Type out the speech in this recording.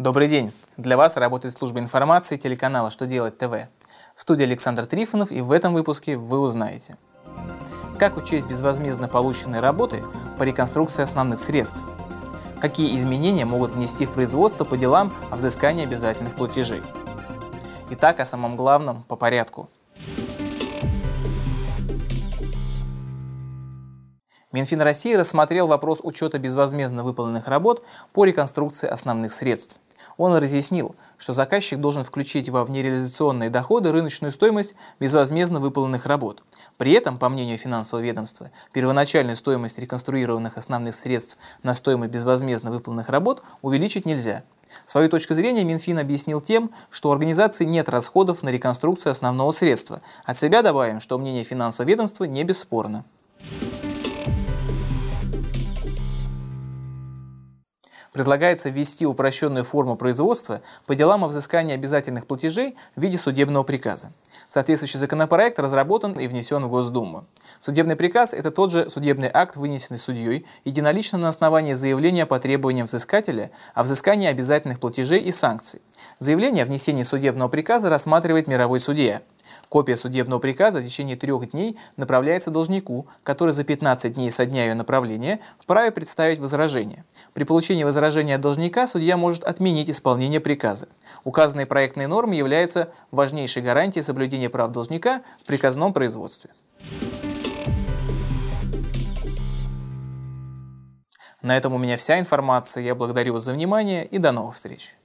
Добрый день! Для вас работает служба информации телеканала «Что делать ТВ». В студии Александр Трифонов и в этом выпуске вы узнаете Как учесть безвозмездно полученные работы по реконструкции основных средств? Какие изменения могут внести в производство по делам о взыскании обязательных платежей? Итак, о самом главном по порядку – Минфин России рассмотрел вопрос учета безвозмездно выполненных работ по реконструкции основных средств. Он разъяснил, что заказчик должен включить во внереализационные доходы рыночную стоимость безвозмездно выполненных работ. При этом, по мнению финансового ведомства, первоначальную стоимость реконструированных основных средств на стоимость безвозмездно выполненных работ увеличить нельзя. Свою точку зрения Минфин объяснил тем, что у организации нет расходов на реконструкцию основного средства. От себя добавим, что мнение финансового ведомства не бесспорно. Предлагается ввести упрощенную форму производства по делам о взыскании обязательных платежей в виде судебного приказа. Соответствующий законопроект разработан и внесен в Госдуму. Судебный приказ – это тот же судебный акт, вынесенный судьей единолично на основании заявления по требованиям взыскателя о взыскании обязательных платежей и санкций. Заявление о внесении судебного приказа рассматривает мировой судья – Копия судебного приказа в течение трех дней направляется должнику, который за 15 дней со дня ее направления вправе представить возражение. При получении возражения от должника судья может отменить исполнение приказа. Указанные проектные нормы являются важнейшей гарантией соблюдения прав должника в приказном производстве. На этом у меня вся информация. Я благодарю вас за внимание и до новых встреч.